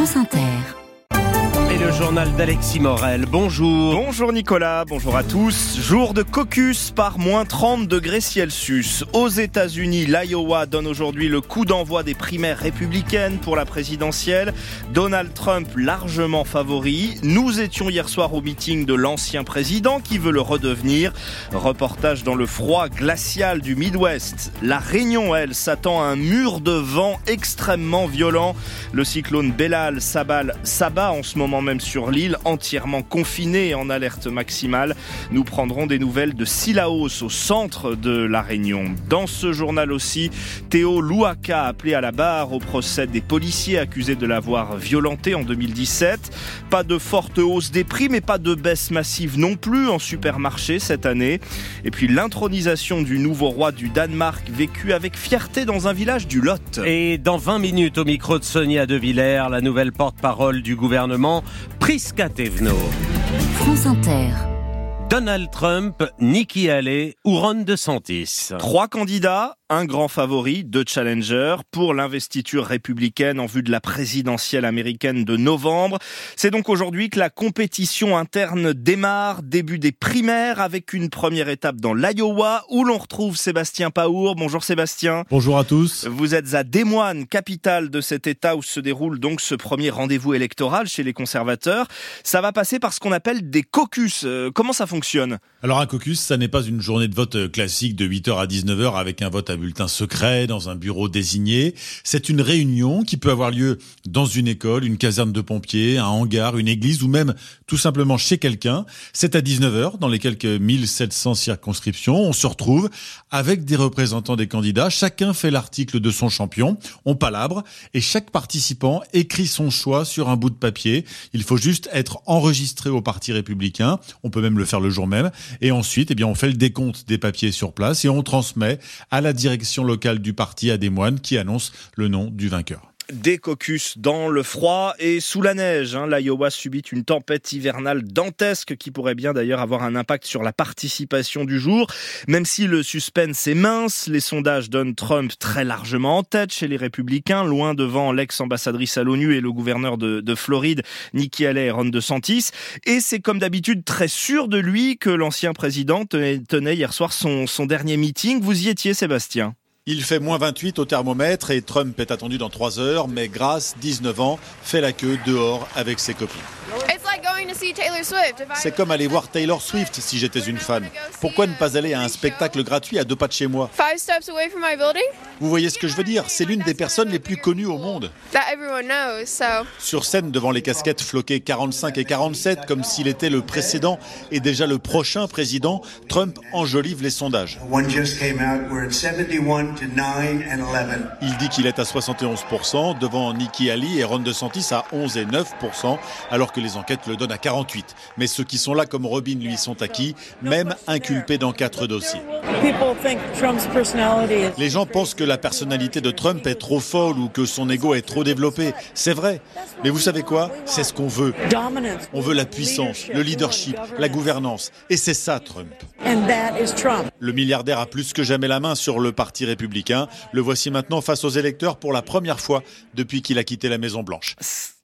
France Inter. Le journal d'Alexis Morel. Bonjour. Bonjour Nicolas, bonjour à tous. Jour de caucus par moins 30 degrés Celsius. Aux États-Unis, l'Iowa donne aujourd'hui le coup d'envoi des primaires républicaines pour la présidentielle. Donald Trump largement favori. Nous étions hier soir au meeting de l'ancien président qui veut le redevenir. Reportage dans le froid glacial du Midwest. La Réunion, elle, s'attend à un mur de vent extrêmement violent. Le cyclone Bellal s'abat en ce moment même sur l'île, entièrement confinée en alerte maximale. Nous prendrons des nouvelles de Silaos au centre de la Réunion. Dans ce journal aussi, Théo Louaka appelé à la barre au procès des policiers accusés de l'avoir violenté en 2017. Pas de forte hausse des prix, mais pas de baisse massive non plus en supermarché cette année. Et puis l'intronisation du nouveau roi du Danemark vécu avec fierté dans un village du Lot. Et dans 20 minutes au micro de Sonia De Villers, la nouvelle porte-parole du gouvernement, Priska Tevno. France Inter. Donald Trump, Nikki Haley ou Ron DeSantis? Trois candidats, un grand favori, deux challengers pour l'investiture républicaine en vue de la présidentielle américaine de novembre. C'est donc aujourd'hui que la compétition interne démarre, début des primaires avec une première étape dans l'Iowa où l'on retrouve Sébastien Paour. Bonjour Sébastien. Bonjour à tous. Vous êtes à Des Moines, capitale de cet état où se déroule donc ce premier rendez-vous électoral chez les conservateurs. Ça va passer par ce qu'on appelle des caucus. Euh, comment ça fonctionne? Alors un caucus, ça n'est pas une journée de vote euh, classique de 8h à 19h avec un vote à bulletin secret dans un bureau désigné. C'est une réunion qui peut avoir lieu dans une école, une caserne de pompiers, un hangar, une église ou même tout simplement chez quelqu'un. C'est à 19h dans les quelques 1700 circonscriptions. On se retrouve avec des représentants des candidats. Chacun fait l'article de son champion. On palabre et chaque participant écrit son choix sur un bout de papier. Il faut juste être enregistré au Parti républicain. On peut même le faire le jour même. Et ensuite, eh bien, on fait le décompte des papiers sur place et on transmet à la direction locale du parti à des moines qui annonce le nom du vainqueur des caucus dans le froid et sous la neige. Hein. L'Iowa subit une tempête hivernale dantesque qui pourrait bien d'ailleurs avoir un impact sur la participation du jour. Même si le suspense est mince, les sondages donnent Trump très largement en tête chez les républicains, loin devant l'ex-ambassadrice à l'ONU et le gouverneur de, de, Floride, Nikki Haley et Ron DeSantis. Et c'est comme d'habitude très sûr de lui que l'ancien président tenait hier soir son dernier meeting. Vous y étiez, Sébastien? Il fait moins 28 au thermomètre et Trump est attendu dans 3 heures, mais Grace, 19 ans, fait la queue dehors avec ses copines. C'est comme aller voir Taylor Swift si j'étais une fan. Pourquoi ne pas aller à un spectacle gratuit à deux pas de chez moi? Vous voyez ce que je veux dire? C'est l'une des personnes les plus connues au monde. Sur scène devant les casquettes floquées 45 et 47 comme s'il était le précédent et déjà le prochain président, Trump enjolive les sondages. Il dit qu'il est à 71% devant Nikki Haley et Ron DeSantis à 11 et 9% alors que les enquêtes le donnent à 48. Mais ceux qui sont là comme Robin lui sont acquis, même inculpés dans quatre dossiers. Les gens pensent que la personnalité de Trump est trop folle ou que son ego est trop développé. C'est vrai. Mais vous savez quoi? C'est ce qu'on veut. On veut la puissance, le leadership, la gouvernance. Et c'est ça Trump. Le milliardaire a plus que jamais la main sur le Parti républicain. Le voici maintenant face aux électeurs pour la première fois depuis qu'il a quitté la Maison Blanche.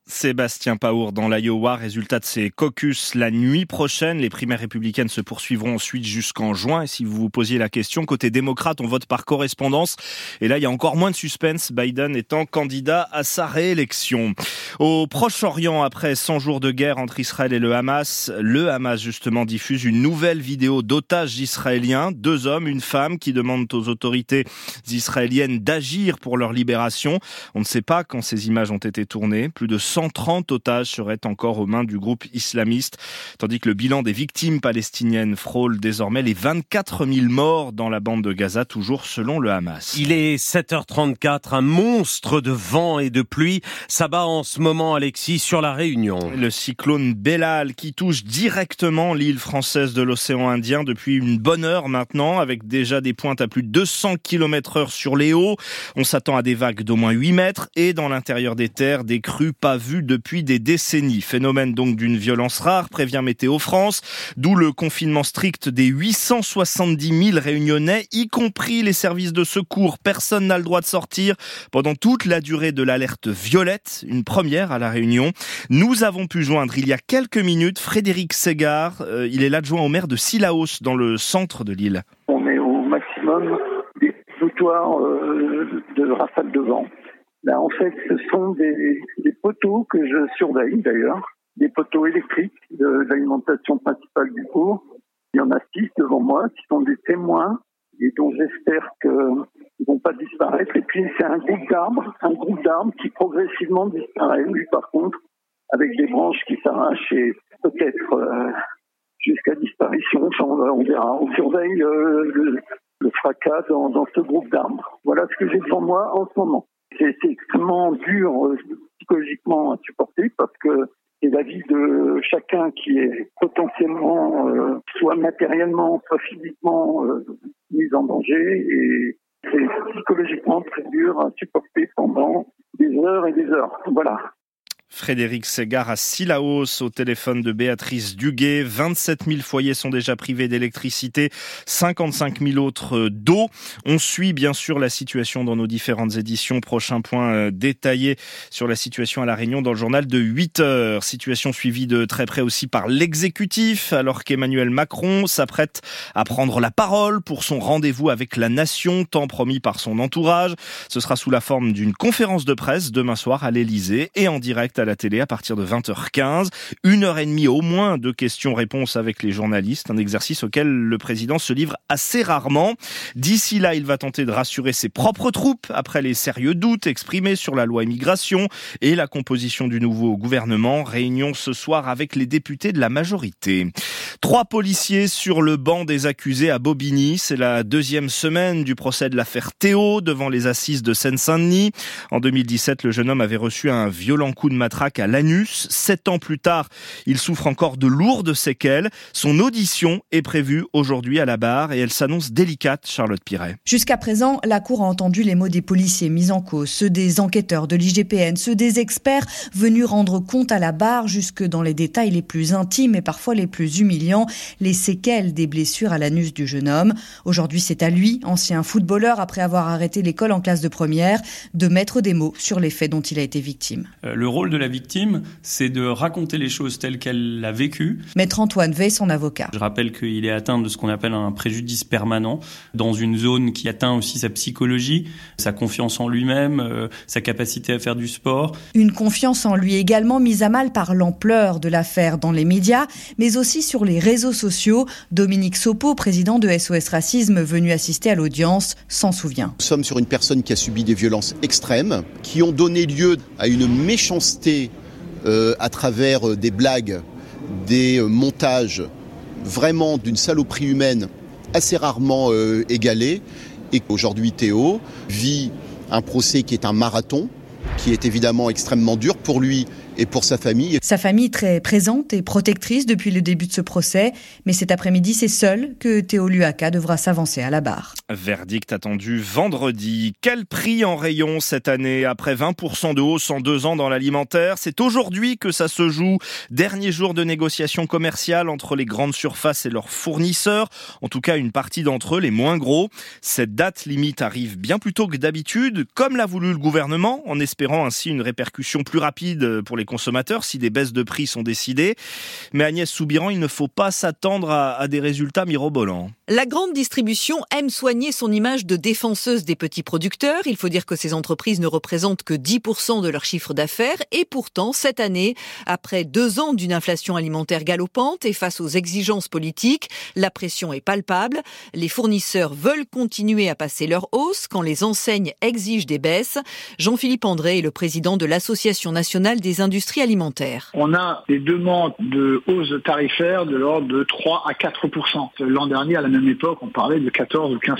Sébastien Paour dans l'Iowa. Résultat de ces caucus la nuit prochaine. Les primaires républicaines se poursuivront ensuite jusqu'en juin. Et si vous vous posiez la question, côté démocrate, on vote par correspondance. Et là, il y a encore moins de suspense, Biden étant candidat à sa réélection. Au Proche-Orient, après 100 jours de guerre entre Israël et le Hamas, le Hamas justement diffuse une nouvelle vidéo d'otages israéliens. Deux hommes, une femme qui demandent aux autorités israéliennes d'agir pour leur libération. On ne sait pas quand ces images ont été tournées. Plus de 130 otages seraient encore aux mains du groupe islamiste, tandis que le bilan des victimes palestiniennes frôle désormais les 24 000 morts dans la bande de Gaza, toujours selon le Hamas. Il est 7h34, un monstre de vent et de pluie s'abat en ce moment, Alexis, sur la Réunion. Le cyclone Bellal qui touche directement l'île française de l'océan Indien depuis une bonne heure maintenant, avec déjà des pointes à plus de 200 km heure sur les hauts. On s'attend à des vagues d'au moins 8 mètres et dans l'intérieur des terres, des crues pas vu depuis des décennies. Phénomène donc d'une violence rare, prévient Météo France, d'où le confinement strict des 870 000 réunionnais, y compris les services de secours. Personne n'a le droit de sortir pendant toute la durée de l'alerte violette, une première à la Réunion. Nous avons pu joindre il y a quelques minutes Frédéric Ségard, euh, il est l'adjoint au maire de Silaos dans le centre de l'île. On est au maximum des foutoirs euh, de rafales de vent. Là, en fait, ce sont des, des poteaux que je surveille d'ailleurs, des poteaux électriques de l'alimentation principale du cours. Il y en a six devant moi qui sont des témoins et dont j'espère qu'ils ne vont pas disparaître. Et puis c'est un groupe d'arbres, un groupe d'arbres qui progressivement disparaît. Lui, par contre, avec des branches qui s'arrachent et peut-être euh, jusqu'à disparition. on, verra. On surveille le, le, fracas dans, dans ce groupe d'arbres. Voilà ce que j'ai devant moi en ce moment. C'est extrêmement dur euh, psychologiquement à supporter parce que c'est la vie de chacun qui est potentiellement, euh, soit matériellement, soit physiquement euh, mise en danger et c'est psychologiquement très dur à supporter pendant des heures et des heures. Voilà. Frédéric Segar à Silaos au téléphone de Béatrice Duguet. 27 000 foyers sont déjà privés d'électricité, 55 000 autres euh, d'eau. On suit bien sûr la situation dans nos différentes éditions. Prochain point euh, détaillé sur la situation à La Réunion dans le journal de 8 heures. Situation suivie de très près aussi par l'exécutif alors qu'Emmanuel Macron s'apprête à prendre la parole pour son rendez-vous avec la nation tant promis par son entourage. Ce sera sous la forme d'une conférence de presse demain soir à l'Elysée et en direct à la télé à partir de 20h15. Une heure et demie au moins de questions-réponses avec les journalistes, un exercice auquel le président se livre assez rarement. D'ici là, il va tenter de rassurer ses propres troupes après les sérieux doutes exprimés sur la loi immigration et la composition du nouveau gouvernement. Réunion ce soir avec les députés de la majorité. Trois policiers sur le banc des accusés à Bobigny. C'est la deuxième semaine du procès de l'affaire Théo devant les assises de Seine-Saint-Denis. En 2017, le jeune homme avait reçu un violent coup de matraque à l'anus. Sept ans plus tard, il souffre encore de lourdes séquelles. Son audition est prévue aujourd'hui à la barre et elle s'annonce délicate, Charlotte Piret. Jusqu'à présent, la Cour a entendu les mots des policiers mis en cause, ceux des enquêteurs de l'IGPN, ceux des experts venus rendre compte à la barre jusque dans les détails les plus intimes et parfois les plus humiliants, les séquelles des blessures à l'anus du jeune homme. Aujourd'hui, c'est à lui, ancien footballeur après avoir arrêté l'école en classe de première, de mettre des mots sur les faits dont il a été victime. Euh, le rôle de la victime, c'est de raconter les choses telles qu'elle l'a vécues. Maître Antoine Veil, son avocat. Je rappelle qu'il est atteint de ce qu'on appelle un préjudice permanent, dans une zone qui atteint aussi sa psychologie, sa confiance en lui-même, euh, sa capacité à faire du sport. Une confiance en lui également mise à mal par l'ampleur de l'affaire dans les médias, mais aussi sur les réseaux sociaux. Dominique Sopo, président de SOS Racisme, venu assister à l'audience, s'en souvient. Nous sommes sur une personne qui a subi des violences extrêmes, qui ont donné lieu à une méchanceté euh, à travers euh, des blagues, des euh, montages vraiment d'une saloperie humaine assez rarement égalée. Et aujourd'hui, Théo vit un procès qui est un marathon, qui est évidemment extrêmement dur pour lui et pour sa famille. Sa famille très présente et protectrice depuis le début de ce procès, mais cet après-midi, c'est seul que Théo Luaka devra s'avancer à la barre. Verdict attendu vendredi. Quel prix en rayon cette année? Après 20% de hausse en deux ans dans l'alimentaire C'est aujourd'hui que ça se joue. Dernier jour de négociations commerciales entre les grandes surfaces et leurs fournisseurs, en tout cas une partie d'entre eux, les moins gros. Cette date limite arrive bien plus tôt que d'habitude, comme l'a voulu le gouvernement, en espérant ainsi une répercussion plus rapide pour les consommateurs si des baisses de prix sont décidées. Mais Agnès Soubiran, il ne faut pas s'attendre à, des résultats mirobolants. La grande distribution aime soigner son image de défenseuse des petits producteurs. Il faut dire que ces entreprises ne représentent que 10% de leur chiffre d'affaires. Et pourtant, cette année, après deux ans d'une inflation alimentaire galopante et face aux exigences politiques, la pression est palpable. Les fournisseurs veulent continuer à passer leur hausse quand les enseignes exigent des baisses. Jean-Philippe André est le président de l'Association nationale des industries alimentaire. On a des demandes de hausse tarifaire de l'ordre de 3 à 4 L'an dernier, à la même époque, on parlait de 14 ou 15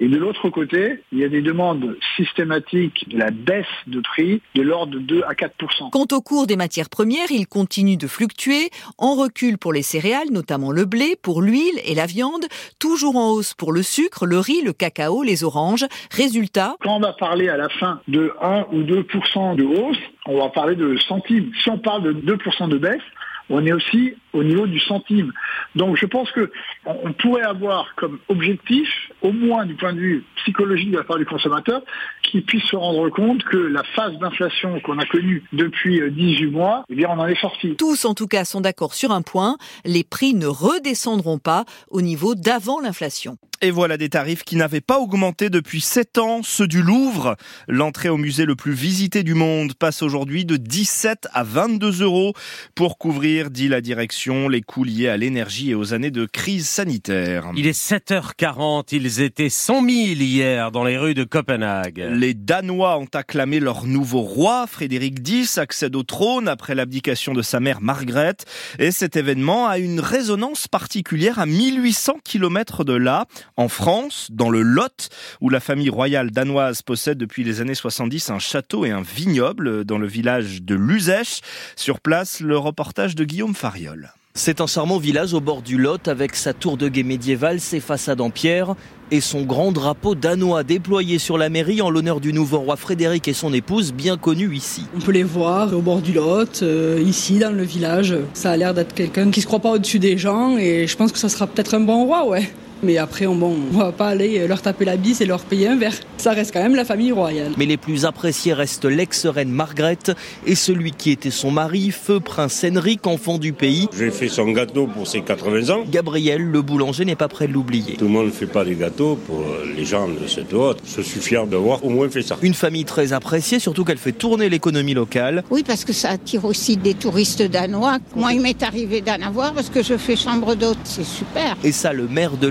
Et de l'autre côté, il y a des demandes systématiques de la baisse de prix de l'ordre de 2 à 4 Quant au cours des matières premières, il continue de fluctuer, en recul pour les céréales, notamment le blé, pour l'huile et la viande, toujours en hausse pour le sucre, le riz, le cacao, les oranges. Résultat Quand on va parler à la fin de 1 ou 2% de hausse, on va parler de centimes. Si on parle de 2% de baisse, on est aussi au niveau du centime. Donc je pense que on pourrait avoir comme objectif, au moins du point de vue psychologique de la part du consommateur, qu'il puisse se rendre compte que la phase d'inflation qu'on a connue depuis 18 mois, eh bien on en est sorti. Tous en tout cas sont d'accord sur un point, les prix ne redescendront pas au niveau d'avant l'inflation. Et voilà des tarifs qui n'avaient pas augmenté depuis 7 ans, ceux du Louvre. L'entrée au musée le plus visité du monde passe aujourd'hui de 17 à 22 euros pour couvrir, dit la direction, les coûts liés à l'énergie et aux années de crise sanitaire. Il est 7h40, ils étaient 100 000 hier dans les rues de Copenhague. Les Danois ont acclamé leur nouveau roi, Frédéric X, accède au trône après l'abdication de sa mère Margrethe. Et cet événement a une résonance particulière à 1800 km de là en France, dans le Lot, où la famille royale danoise possède depuis les années 70 un château et un vignoble dans le village de Luzèche. Sur place, le reportage de Guillaume Fariol. C'est un charmant village au bord du Lot avec sa tour de guet médiévale, ses façades en pierre et son grand drapeau danois déployé sur la mairie en l'honneur du nouveau roi Frédéric et son épouse bien connus ici. On peut les voir au bord du Lot, euh, ici dans le village. Ça a l'air d'être quelqu'un qui se croit pas au-dessus des gens et je pense que ça sera peut-être un bon roi, ouais. Mais après, on, bon, on va pas aller leur taper la bise et leur payer un verre. Ça reste quand même la famille royale. Mais les plus appréciés restent l'ex-reine Margrethe et celui qui était son mari, feu prince Henrik, enfant du pays. J'ai fait son gâteau pour ses 80 ans. Gabriel, le boulanger, n'est pas prêt de l'oublier. Tout le monde ne fait pas des gâteaux pour les gens de cette haute. Je suis fier d'avoir au moins fait ça. Une famille très appréciée, surtout qu'elle fait tourner l'économie locale. Oui, parce que ça attire aussi des touristes danois. Moi, il m'est arrivé d'en avoir parce que je fais chambre d'hôte. C'est super. Et ça, le maire de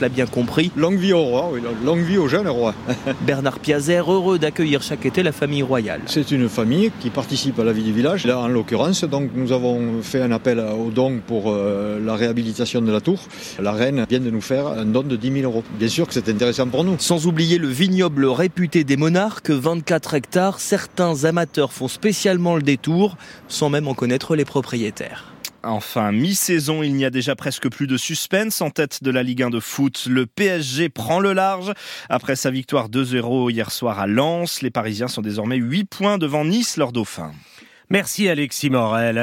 L'a bien compris. Longue vie au roi, oui, longue vie au jeune roi. Bernard Piazer, heureux d'accueillir chaque été la famille royale. C'est une famille qui participe à la vie du village. Là, en l'occurrence, donc nous avons fait un appel aux dons pour euh, la réhabilitation de la tour. La reine vient de nous faire un don de 10 000 euros. Bien sûr que c'est intéressant pour nous. Sans oublier le vignoble réputé des monarques, 24 hectares. Certains amateurs font spécialement le détour, sans même en connaître les propriétaires. Enfin, mi-saison, il n'y a déjà presque plus de suspense en tête de la Ligue 1 de foot. Le PSG prend le large. Après sa victoire 2-0 hier soir à Lens, les Parisiens sont désormais 8 points devant Nice, leur dauphin. Merci Alexis Morel.